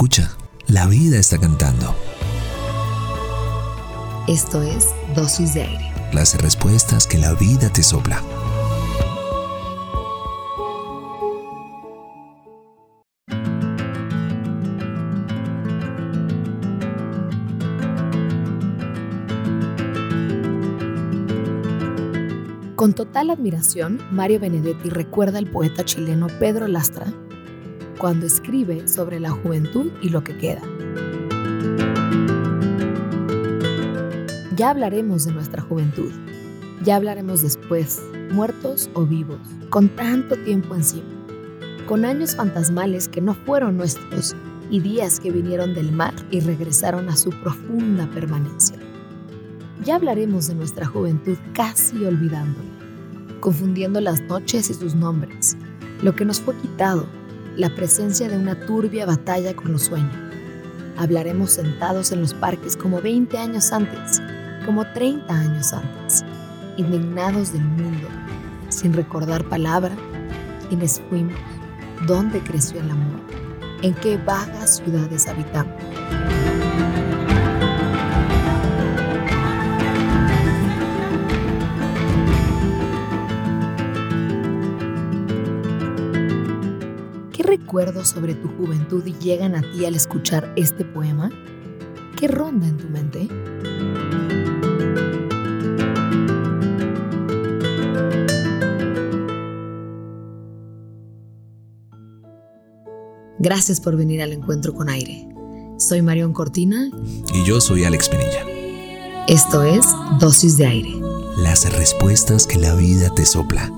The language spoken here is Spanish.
Escucha, la vida está cantando. Esto es Dosis de Aire. Las respuestas que la vida te sopla. Con total admiración, Mario Benedetti recuerda al poeta chileno Pedro Lastra cuando escribe sobre la juventud y lo que queda. Ya hablaremos de nuestra juventud, ya hablaremos después, muertos o vivos, con tanto tiempo encima, con años fantasmales que no fueron nuestros y días que vinieron del mar y regresaron a su profunda permanencia. Ya hablaremos de nuestra juventud casi olvidándola, confundiendo las noches y sus nombres, lo que nos fue quitado, la presencia de una turbia batalla con los sueños. Hablaremos sentados en los parques como 20 años antes, como 30 años antes, indignados del mundo, sin recordar palabra, quiénes fuimos, dónde creció el amor, en qué vagas ciudades habitamos. Recuerdos sobre tu juventud llegan a ti al escuchar este poema? ¿Qué ronda en tu mente? Gracias por venir al encuentro con aire. Soy Marión Cortina. Y yo soy Alex Pinilla. Esto es Dosis de Aire. Las respuestas que la vida te sopla.